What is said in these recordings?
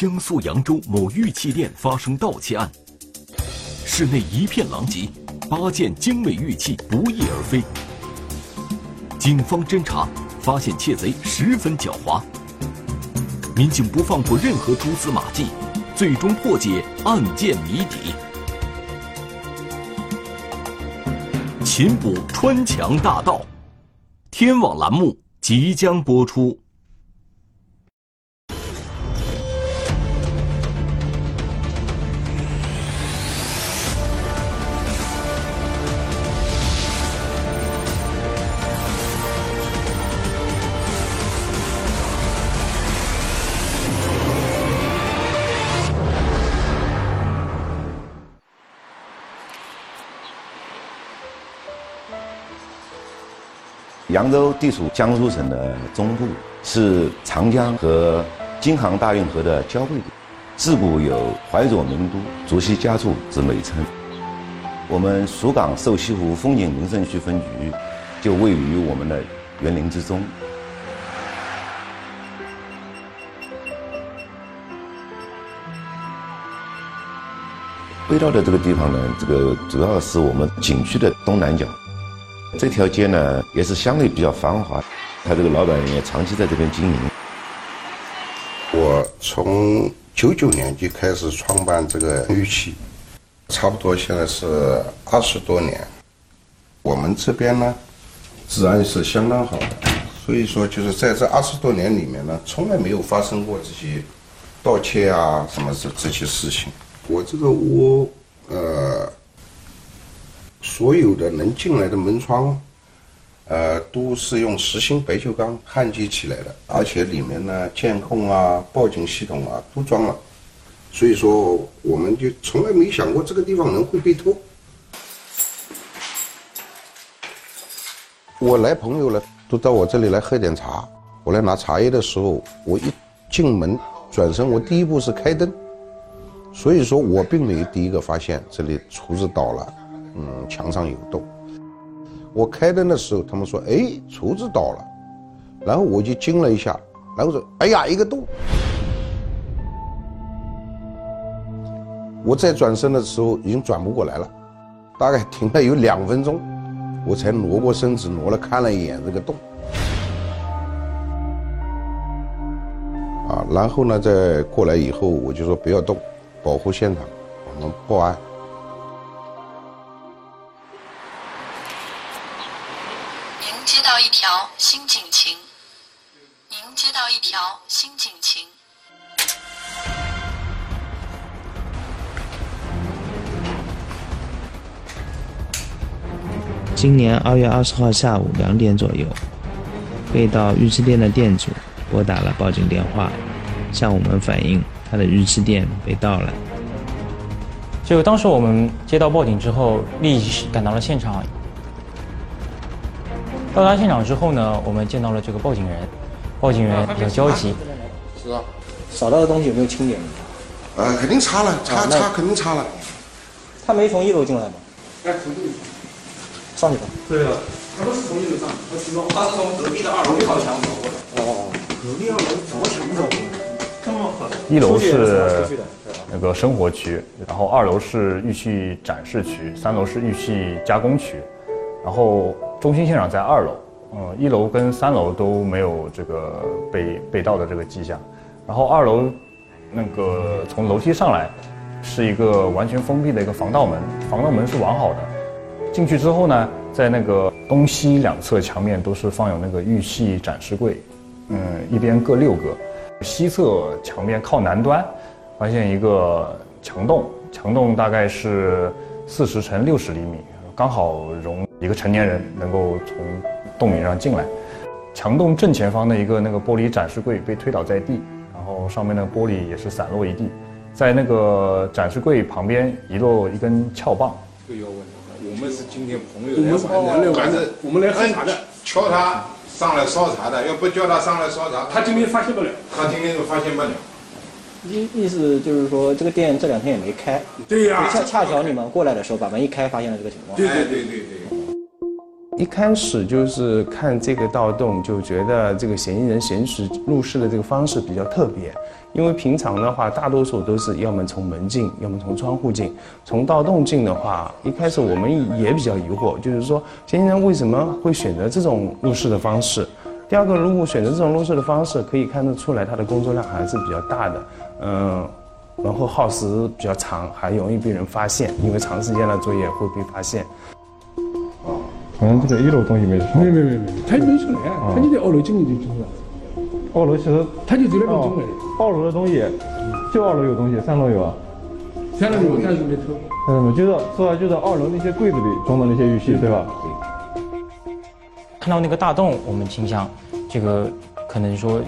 江苏扬州某玉器店发生盗窃案，室内一片狼藉，八件精美玉器不翼而飞。警方侦查发现窃贼十分狡猾，民警不放过任何蛛丝马迹，最终破解案件谜底。擒捕穿墙大盗，天网栏目即将播出。扬州地处江苏省的中部，是长江和京杭大运河的交汇点，自古有“淮左名都，竹溪佳处”之美称。我们蜀港瘦西湖风景名胜区分局就位于我们的园林之中。被盗的这个地方呢，这个主要是我们景区的东南角。这条街呢也是相对比较繁华，他这个老板也长期在这边经营。我从九九年就开始创办这个玉器，差不多现在是二十多年。我们这边呢治安是相当好的，所以说就是在这二十多年里面呢，从来没有发生过这些盗窃啊什么这这些事情。我这个屋，呃。所有的能进来的门窗，呃，都是用实心不锈钢焊接起来的，而且里面呢，监控啊、报警系统啊都装了，所以说我们就从来没想过这个地方人会被偷。我来朋友了，都到我这里来喝点茶。我来拿茶叶的时候，我一进门转身，我第一步是开灯，所以说我并没有第一个发现这里厨子倒了。嗯，墙上有洞。我开灯的时候，他们说：“哎，厨子倒了。”然后我就惊了一下，然后说：“哎呀，一个洞！”我再转身的时候已经转不过来了，大概停了有两分钟，我才挪过身子，挪了看了一眼这个洞。啊，然后呢，再过来以后，我就说不要动，保护现场，我们报案。年二月二十号下午两点左右，被盗玉器店的店主拨打了报警电话，向我们反映他的玉器店被盗了。就当时我们接到报警之后，立即赶到了现场。到达现场之后呢，我们见到了这个报警人，报警人比较焦急。是啊，扫到的东西有没有清点？呃，肯定擦了，擦擦肯定擦了。他没从一楼进来吗？哎，从一楼上去吧。对了，他不是从一楼上，他是从他是从隔壁的二楼靠墙走过的。哦，隔壁二楼怎么墙走？这么狠？一楼是那个生活区，然后二楼是玉器展示区，三楼是玉器加工区，然后。中心现场在二楼，嗯，一楼跟三楼都没有这个被被盗的这个迹象，然后二楼那个从楼梯上来是一个完全封闭的一个防盗门，防盗门是完好的。进去之后呢，在那个东西两侧墙面都是放有那个玉器展示柜，嗯，一边各六个。西侧墙面靠南端发现一个墙洞，墙洞大概是四十乘六十厘米，刚好容。一个成年人能够从洞里上进来，墙洞正前方的一个那个玻璃展示柜被推倒在地，然后上面的玻璃也是散落一地，在那个展示柜旁边遗落一根撬棒。这个要问题，我们是今天朋友来玩的，反正我们来喝茶的，敲他上来烧茶的，要不叫他上来烧茶，他今天发现不了，他今天就发现不了。意意思就是说，这个店这两天也没开。对呀。恰恰巧你们过来的时候把门一开，发现了这个情况。对对对对对。一开始就是看这个盗洞，就觉得这个嫌疑人行使入室的这个方式比较特别，因为平常的话，大多数都是要么从门进，要么从窗户进。从盗洞进的话，一开始我们也比较疑惑，就是说嫌疑人为什么会选择这种入室的方式？第二个，如果选择这种入室的方式，可以看得出来他的工作量还是比较大的，嗯，然后耗时比较长，还容易被人发现，因为长时间的作业会被发现。可能这个一楼东西没没没没没，他没出来，他就在二楼进去就进了。二楼其实他就在那边进来。二楼的东西，就二楼有东西，三楼有啊。三楼有，三楼没偷。嗯，就是说就在二楼那些柜子里装的那些玉器，对吧？看到那个大洞，我们倾向这个可能说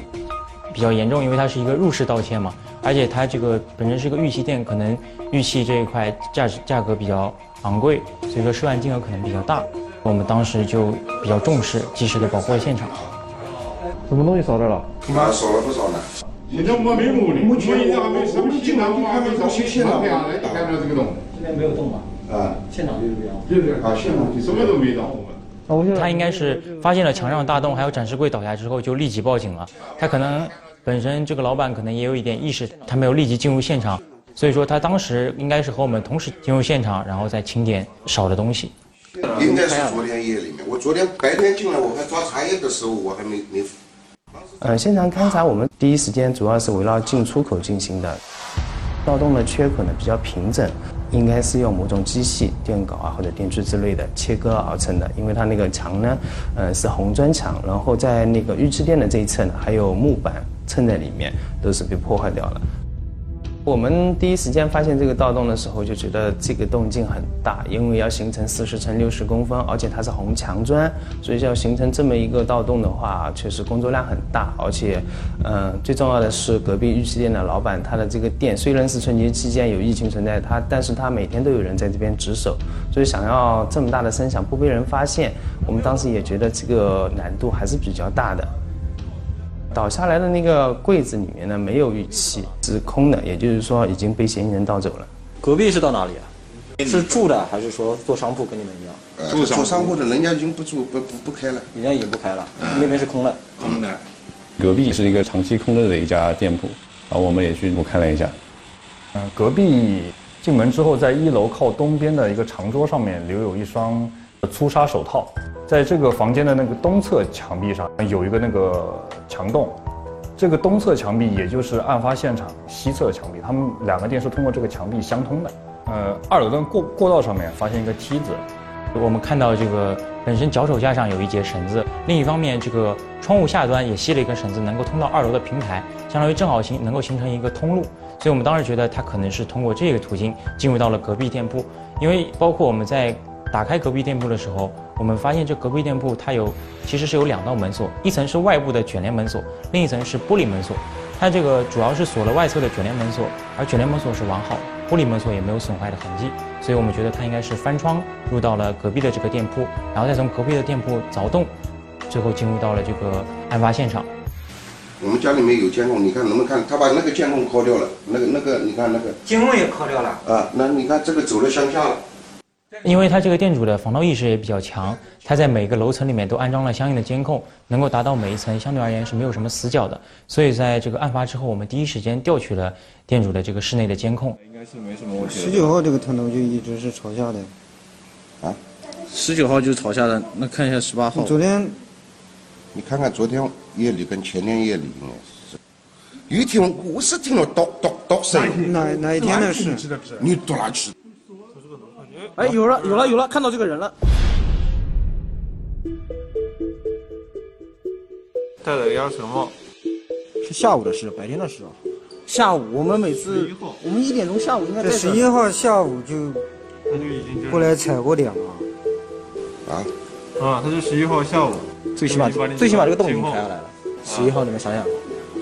比较严重，因为它是一个入室盗窃嘛，而且它这个本身是个玉器店，可能玉器这一块价值价格比较昂贵，所以说涉案金额可能比较大。我们当时就比较重视，及时的保护了现场。什么东西少掉了？妈少了不少呢。现在我们没目的，目前还没什么进来，我看到这现场，看到这个洞，这边没有洞吧？啊，现场就是这样。就是啊，现场什么都没到。他应该是发现了墙上大洞，还有展示柜倒下之后，就立即报警了。他可能本身这个老板可能也有一点意识，他没有立即进入现场，所以说他当时应该是和我们同时进入现场，然后再清点少的东西。应该是昨天夜里面，我昨天白天进来，我还抓茶叶的时候，我还没没。呃，现场勘查我们第一时间主要是围绕进出口进行的，盗洞的缺口呢比较平整，应该是用某种机器电镐啊或者电锯之类的切割而成的，因为它那个墙呢，呃是红砖墙，然后在那个预制店的这一侧呢还有木板衬在里面，都是被破坏掉了。我们第一时间发现这个盗洞的时候，就觉得这个洞径很大，因为要形成四十乘六十公分，而且它是红墙砖，所以要形成这么一个盗洞的话，确实工作量很大。而且，嗯，最重要的是隔壁玉器店的老板，他的这个店虽然是春节期间有疫情存在，他但是他每天都有人在这边值守，所以想要这么大的声响不被人发现，我们当时也觉得这个难度还是比较大的。倒下来的那个柜子里面呢，没有玉器，是空的，也就是说已经被嫌疑人盗走了。隔壁是到哪里啊？是住的还是说做商铺跟你们一样？住做商铺的，人家已经不住不不不开了，人家已经不开了，那边是空的。空的。隔壁是一个长期空着的一家店铺，然后我们也去我看了一下。嗯，隔壁进门之后，在一楼靠东边的一个长桌上面留有一双粗纱手套。在这个房间的那个东侧墙壁上有一个那个墙洞，这个东侧墙壁也就是案发现场西侧墙壁，他们两个店是通过这个墙壁相通的。呃，二楼的过过道上面发现一个梯子，我们看到这个本身脚手架上有一节绳子，另一方面这个窗户下端也系了一根绳子，能够通到二楼的平台，相当于正好形能够形成一个通路。所以我们当时觉得他可能是通过这个途径进入到了隔壁店铺，因为包括我们在打开隔壁店铺的时候。我们发现这隔壁店铺它有，其实是有两道门锁，一层是外部的卷帘门锁，另一层是玻璃门锁。它这个主要是锁了外侧的卷帘门锁，而卷帘门锁是完好，玻璃门锁也没有损坏的痕迹，所以我们觉得它应该是翻窗入到了隔壁的这个店铺，然后再从隔壁的店铺凿洞，最后进入到了这个案发现场。我们家里面有监控，你看能不能看？他把那个监控抠掉了，那个那个你看那个监控也抠掉了啊？那你看这个走了向下了。因为他这个店主的防盗意识也比较强，他在每个楼层里面都安装了相应的监控，能够达到每一层相对而言是没有什么死角的。所以在这个案发之后，我们第一时间调取了店主的这个室内的监控。应该是没什么问题。十九号这个探头就一直是朝下的，啊，十九号就是朝下的。那看一下十八号。昨天，你看看昨天夜里跟前天夜里应该是。一听我是听了咚咚咚声。哪哪一天的事？你到哪去？哎，有了，有了，有了，看到这个人了。戴了个鸭舌帽，是下午的事，白天的事啊。下午我们每次，我们一点钟下午应该在。十一号下午就，他就已经过来踩过点了。啊？啊，他是十一号下午，最起码最起码这个洞已经开下来了。十一号你们想想，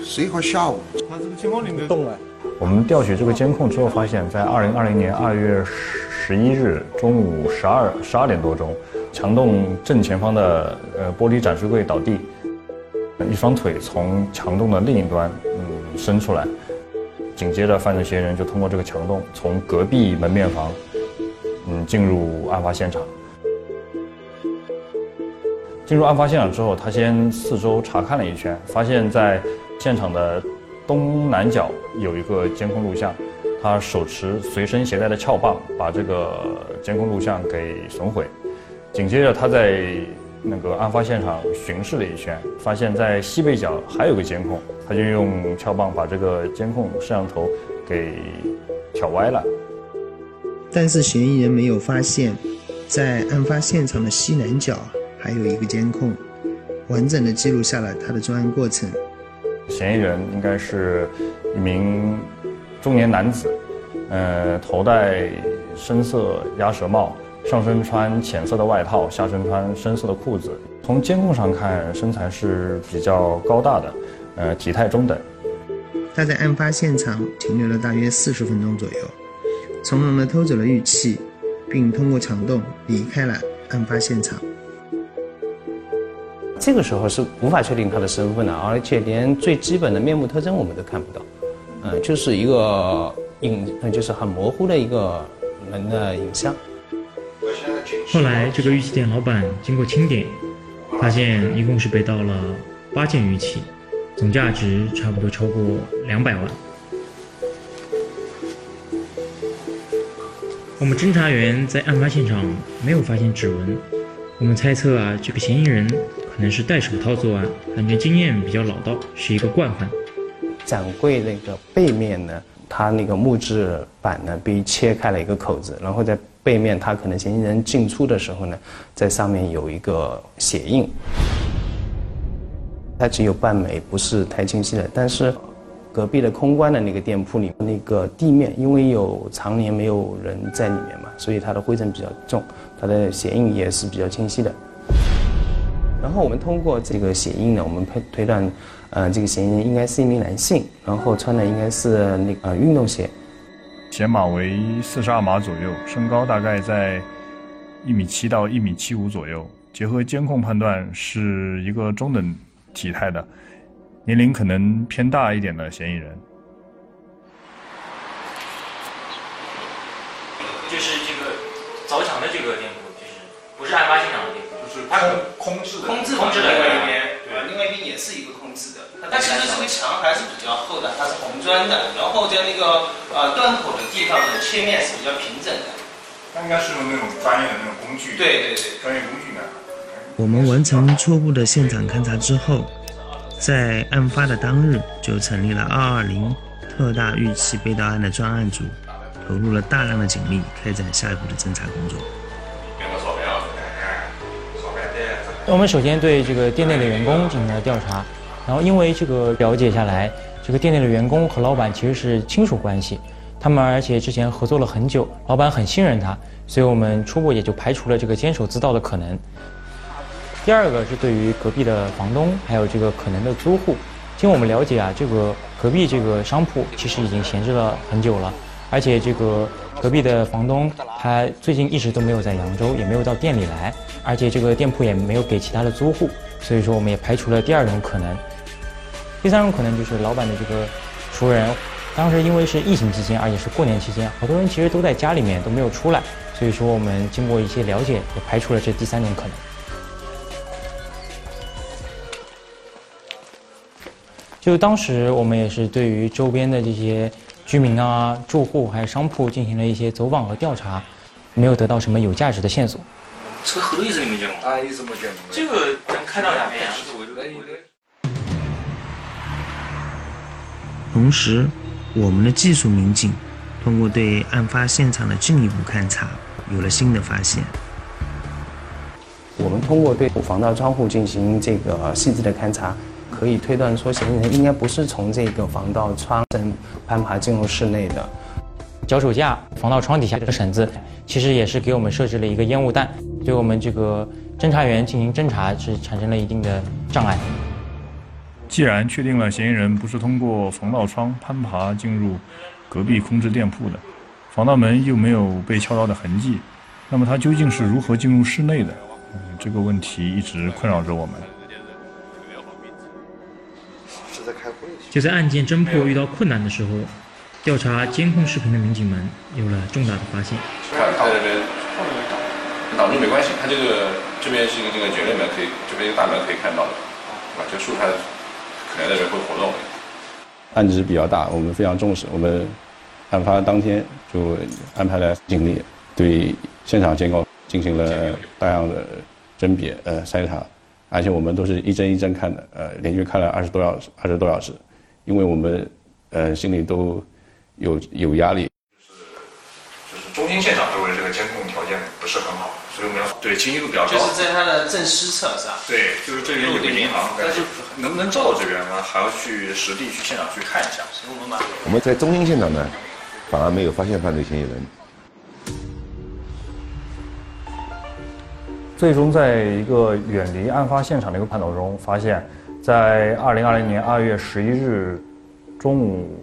十一号下午，他这个监控里面洞哎。我们调取这个监控之后，发现，在二零二零年二月十。十一日中午十二十二点多钟，墙洞正前方的呃玻璃展示柜倒地，一双腿从墙洞的另一端嗯伸出来，紧接着犯罪嫌疑人就通过这个墙洞从隔壁门面房嗯进入案发现场。进入案发现场之后，他先四周查看了一圈，发现在现场的东南角有一个监控录像，他手持随身携带的撬棒，把这个监控录像给损毁。紧接着，他在那个案发现场巡视了一圈，发现在西北角还有个监控，他就用撬棒把这个监控摄像头给挑歪了。但是嫌疑人没有发现，在案发现场的西南角还有一个监控，完整的记录下了他的作案过程。嫌疑人应该是一名中年男子，呃，头戴深色鸭舌帽，上身穿浅色的外套，下身穿深色的裤子。从监控上看，身材是比较高大的，呃，体态中等。他在案发现场停留了大约四十分钟左右，从容地偷走了玉器，并通过墙洞离开了案发现场。这个时候是无法确定他的身份的，而且连最基本的面部特征我们都看不到，嗯，就是一个影，就是很模糊的一个人的影像。后来，这个玉器店老板经过清点，发现一共是被盗了八件玉器，总价值差不多超过两百万。我们侦查员在案发现场没有发现指纹，我们猜测啊，这个嫌疑人可能是戴手套作案，感觉经验比较老道，是一个惯犯。展柜那个背面呢，它那个木质板呢被切开了一个口子，然后在背面，它可能嫌疑人进出的时候呢，在上面有一个血印，它只有半枚，不是太清晰的。但是隔壁的空关的那个店铺里，那个地面因为有常年没有人在里面嘛，所以它的灰尘比较重，它的血印也是比较清晰的。然后我们通过这个血印呢，我们推推断，呃，这个嫌疑人应该是一名男性，然后穿的应该是那个运动鞋。鞋码为四十二码左右，身高大概在一米七到一米七五左右。结合监控判断，是一个中等体态的，年龄可能偏大一点的嫌疑人。就是这个凿墙的这个店铺，就是不是案发现场的店铺，就是它空空置的，空置的的另外一边，呃，另外一边也是一个空置的，但其实这个墙还是比较厚的，它是红砖的，然后在那个呃断口的地方呢，切面是比较平整的。它应该是用那种专业的那种工具，对对对，专业工具呢。我们完成初步的现场勘查之后，在案发的当日就成立了二二零特大玉器被盗案的专案组，投入了大量的警力，开展下一步的侦查工作。我们首先对这个店内的员工进行了调查，然后因为这个了解下来，这个店内的员工和老板其实是亲属关系，他们而且之前合作了很久，老板很信任他，所以我们初步也就排除了这个监守自盗的可能。第二个是对于隔壁的房东还有这个可能的租户，经我们了解啊，这个隔壁这个商铺其实已经闲置了很久了，而且这个隔壁的房东他最近一直都没有在扬州，也没有到店里来，而且这个店铺也没有给其他的租户，所以说我们也排除了第二种可能。第三种可能就是老板的这个熟人，当时因为是疫情期间，而且是过年期间，好多人其实都在家里面都没有出来，所以说我们经过一些了解，也排除了这第三种可能。就当时我们也是对于周边的这些居民啊、住户还有商铺进行了一些走访和调查，没有得到什么有价值的线索。车后头一直没见过，啊，一直没见过。这个能看到哪边呀？同时，我们的技术民警通过对案发现场的进一步勘查，有了新的发现。我们通过对防盗窗户进行这个细致的勘查，可以推断说，嫌疑人应该不是从这个防盗窗层攀爬进入室内的。脚手架、防盗窗底下这个绳子，其实也是给我们设置了一个烟雾弹，对我们这个侦查员进行侦查是产生了一定的障碍。既然确定了嫌疑人不是通过防盗窗攀爬进入隔壁空置店铺的，防盗门又没有被撬到的痕迹，那么他究竟是如何进入室内的？嗯，这个问题一直困扰着我们。就在案件侦破遇到困难的时候，调查监控视频的民警们有了重大的发现。挡住没关系，他这个这边是一个这个卷帘门，可以这边一个大门可以看到的，对吧？这树它可能在这边会活动。案子比较大，我们非常重视。我们案发当天就安排了警力对现场监控进行了大量的甄别、呃筛查，而且我们都是一帧一帧看的，呃，连续看了二十多小时，二十多小时，因为我们呃心里都有有压力是。就是中心现场周围这个监控条件不是很好，所以我们要对清晰度比较高。就是在它的正西侧是吧？对，就是这边有个银行，但是能不能照到这边呢？还要去实地去现场去看一下。所以我们把我们在中心现场呢，反而没有发现犯罪嫌疑人。最终在一个远离案发现场的一个判断中，发现，在二零二零年二月十一日中午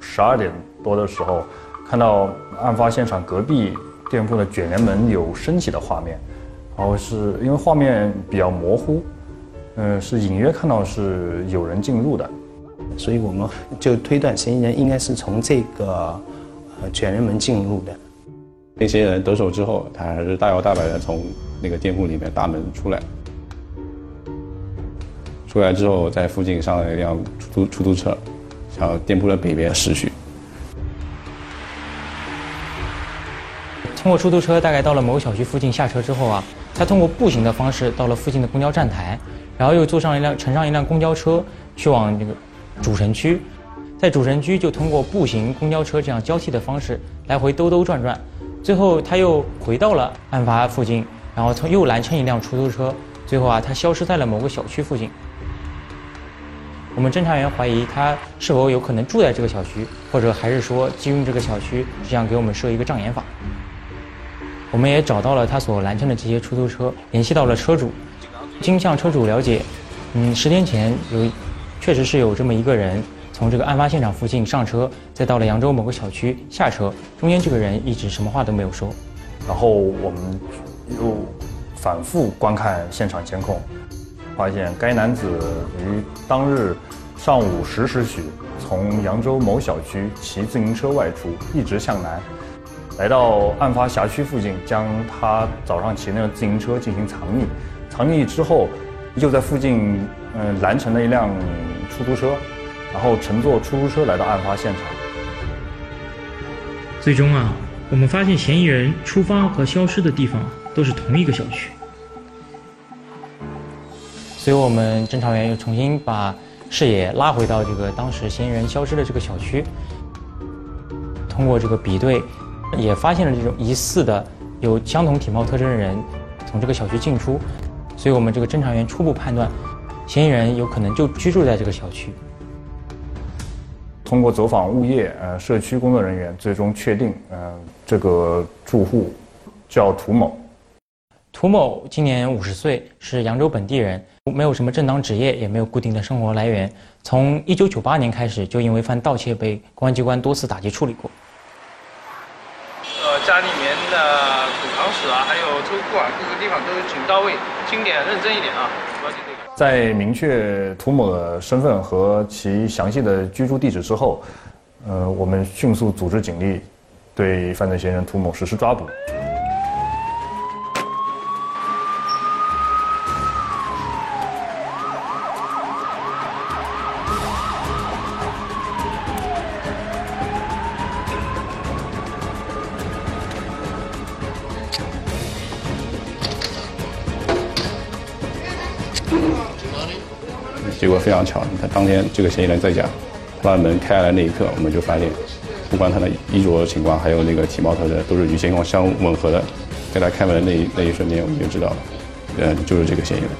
十二点多的时候，看到案发现场隔壁店铺的卷帘门有升起的画面，然后是因为画面比较模糊，嗯，是隐约看到是有人进入的，所以我们就推断嫌疑人应该是从这个呃卷帘门进入的。那些人得手之后，他还是大摇大摆的从那个店铺里面大门出来。出来之后，在附近上了一辆出租出租车，向店铺的北边驶去。通过出租车，大概到了某小区附近下车之后啊，他通过步行的方式到了附近的公交站台，然后又坐上一辆乘上一辆公交车去往这个主城区，在主城区就通过步行、公交车这样交替的方式来回兜兜转转。最后，他又回到了案发附近，然后从又拦乘一辆出租车，最后啊，他消失在了某个小区附近。我们侦查员怀疑他是否有可能住在这个小区，或者还是说基于这个小区是想给我们设一个障眼法。我们也找到了他所拦乘的这些出租车，联系到了车主，经向车主了解，嗯，十天前有，确实是有这么一个人。从这个案发现场附近上车，再到了扬州某个小区下车，中间这个人一直什么话都没有说。然后我们又反复观看现场监控，发现该男子于当日上午十时许从扬州某小区骑自行车外出，一直向南，来到案发辖区附近，将他早上骑那个自行车进行藏匿。藏匿之后，又在附近嗯拦乘了一辆出租车。然后乘坐出租车来到案发现场。最终啊，我们发现嫌疑人出发和消失的地方都是同一个小区。所以我们侦查员又重新把视野拉回到这个当时嫌疑人消失的这个小区，通过这个比对，也发现了这种疑似的有相同体貌特征的人从这个小区进出。所以我们这个侦查员初步判断，嫌疑人有可能就居住在这个小区。通过走访物业、呃社区工作人员，最终确定，呃这个住户叫涂某。涂某今年五十岁，是扬州本地人，没有什么正当职业，也没有固定的生活来源。从一九九八年开始，就因为犯盗窃被公安机关多次打击处理过。家里面的储藏室啊，还有车库啊，各个地方都请到位，清点认真一点啊，在明确涂某的身份和其详细的居住地址之后，呃，我们迅速组织警力，对犯罪嫌疑人涂某实施抓捕。非常巧，他当天这个嫌疑人在家，把门开下来那一刻，我们就发现，不管他的衣着情况，还有那个体貌特征，都是与监控相吻合的。在他开门的那一那一瞬间，我们就知道了，嗯，就是这个嫌疑人。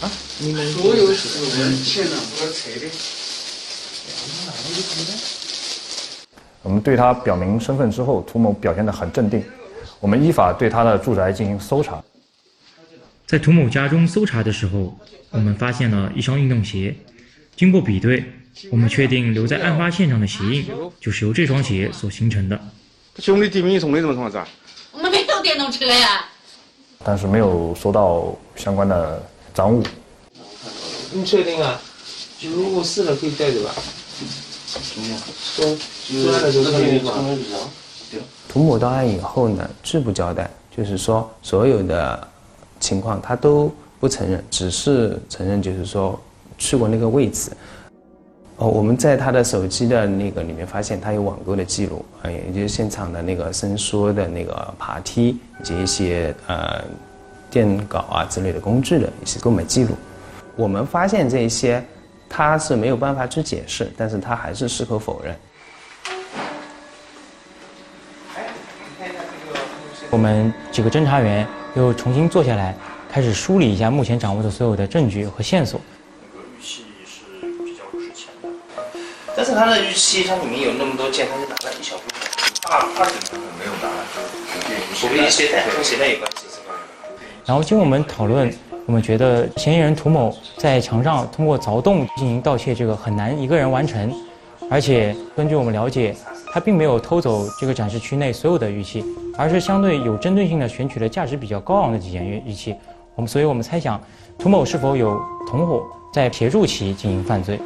啊，你们所有人现场不是拆的。我们对他表明身份之后，涂某表现得很镇定。我们依法对他的住宅进行搜查。在涂某家中搜查的时候，我们发现了一双运动鞋。经过比对，我们确定留在案发现场的鞋印就是由这双鞋所形成的。兄弟弟名送的怎么床子啊？我们没有电动车呀。但是没有收到相关的赃物。你确定啊？就如果是了，可以带走吧？说说完了就可以涂某到案以后呢，拒不交代，就是说所有的情况他都不承认，只是承认就是说去过那个位置。哦，我们在他的手机的那个里面发现他有网购的记录，啊，也就是现场的那个伸缩的那个爬梯以及一些呃电稿啊之类的工具的一些购买记录。我们发现这些，他是没有办法去解释，但是他还是矢口否认。我们几个侦查员又重新坐下来，开始梳理一下目前掌握的所有的证据和线索。那个玉器是比较值钱的但是它的玉器，它里面有那么多件，它就拿了一小部分，大二等部分没有拿，就不一携带，跟携带有关系是吧？然后经过我们讨论，我们觉得嫌疑人涂某在墙上通过凿洞进行盗窃，这个很难一个人完成，而且根据我们了解，他并没有偷走这个展示区内所有的玉器，而是相对有针对性的选取了价值比较高昂的几件玉玉器。我们所以我们猜想，涂某是否有同伙在协助其进行犯罪。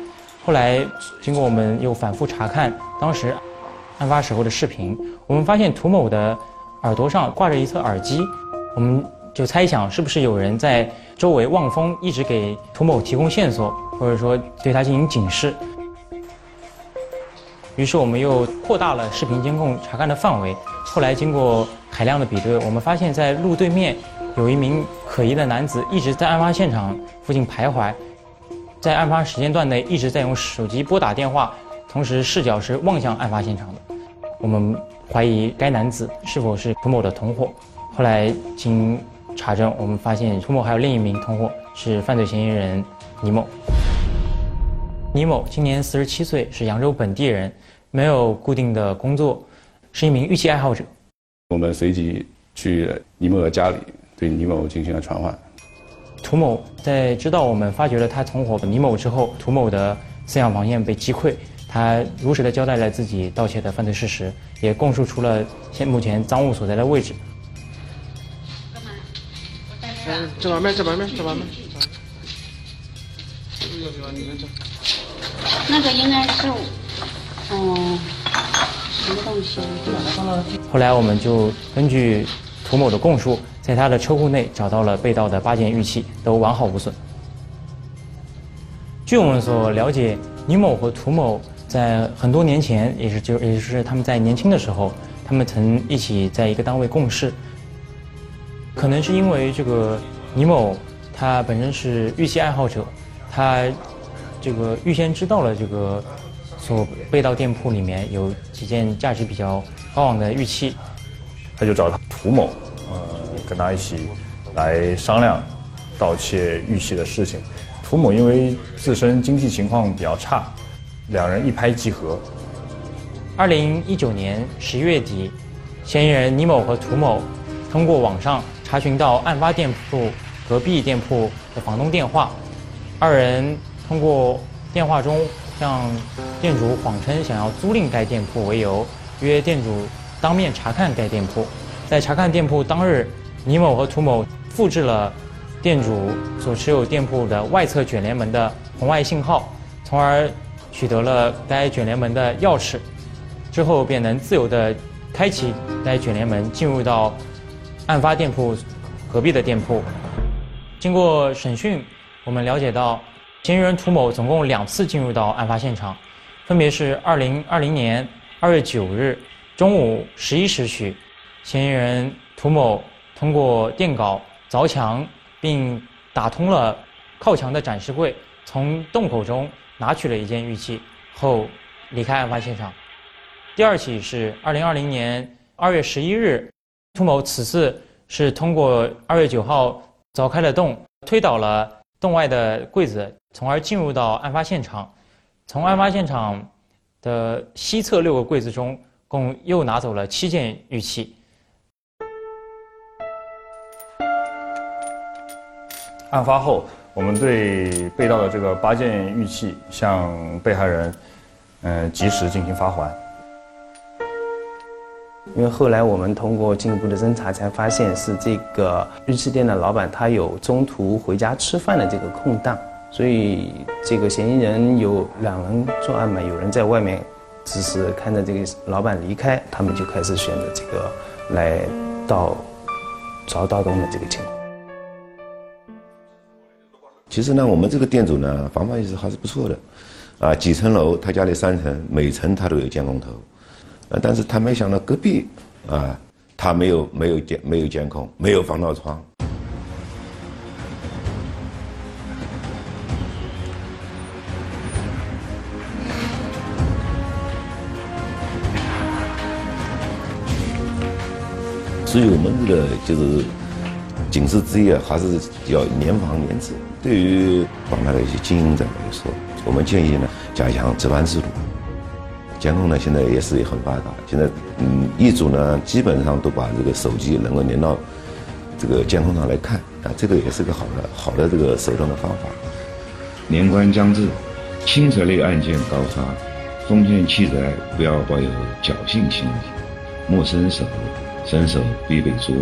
后来，经过我们又反复查看当时案发时候的视频，我们发现涂某的耳朵上挂着一侧耳机，我们就猜想是不是有人在周围望风，一直给涂某提供线索，或者说对他进行警示。于是我们又扩大了视频监控查看的范围。后来经过海量的比对，我们发现，在路对面有一名可疑的男子一直在案发现场附近徘徊。在案发时间段内一直在用手机拨打电话，同时视角是望向案发现场的。我们怀疑该男子是否是涂某的同伙。后来经查证，我们发现涂某还有另一名同伙是犯罪嫌疑人倪某。倪某今年四十七岁，是扬州本地人，没有固定的工作，是一名玉器爱好者。我们随即去倪某的家里，对倪某进行了传唤。涂某在知道我们发掘了他同伙倪某之后，涂某的思想防线被击溃，他如实的交代了自己盗窃的犯罪事实，也供述出了现目前赃物所在的位置。嗯，这把面，这把面，这把面。那个应该是，嗯？后来我们就根据涂某的供述。在他的车库内找到了被盗的八件玉器，都完好无损。据我们所了解，倪某和涂某在很多年前，也是就也就是他们在年轻的时候，他们曾一起在一个单位共事。可能是因为这个倪某他本身是玉器爱好者，他这个预先知道了这个所被盗店铺里面有几件价值比较高昂的玉器，他就找他涂某。呃跟他一起来商量盗窃玉器的事情。涂某因为自身经济情况比较差，两人一拍即合。二零一九年十一月底，嫌疑人倪某和涂某通过网上查询到案发店铺隔壁店铺的房东电话，二人通过电话中向店主谎称想要租赁该店铺为由，约店主当面查看该店铺。在查看店铺当日。倪某和涂某复制了店主所持有店铺的外侧卷帘门的红外信号，从而取得了该卷帘门的钥匙，之后便能自由地开启该卷帘门，进入到案发店铺隔壁的店铺。经过审讯，我们了解到，嫌疑人涂某总共两次进入到案发现场，分别是2020年2月9日中午11时许，嫌疑人涂某。通过电镐凿墙，并打通了靠墙的展示柜，从洞口中拿取了一件玉器后离开案发现场。第二起是二零二零年二月十一日，涂某此次是通过二月九号凿开了洞，推倒了洞外的柜子，从而进入到案发现场。从案发现场的西侧六个柜子中，共又拿走了七件玉器。案发后，我们对被盗的这个八件玉器向被害人，嗯，及时进行发还。因为后来我们通过进一步的侦查，才发现是这个玉器店的老板他有中途回家吃饭的这个空档，所以这个嫌疑人有两人作案嘛，有人在外面，只是看着这个老板离开，他们就开始选择这个来盗遭盗洞的这个情况。其实呢，我们这个店主呢，防范意识还是不错的，啊，几层楼，他家里三层，每层他都有监控头，啊，但是他没想到隔壁，啊，他没有没有监没有监控，没有防盗窗。所以我们这个就是警示之夜，还是要严防严治。对于广大的一些经营者来说，我们建议呢加强值班制度。监控呢现在也是也很发达，现在嗯业主呢基本上都把这个手机能够连到这个监控上来看啊，这个也是个好的好的这个手段的方法。年关将至，轻则类案件高发，封建弃宅不要抱有侥幸心理，莫伸手。伸手必被捉。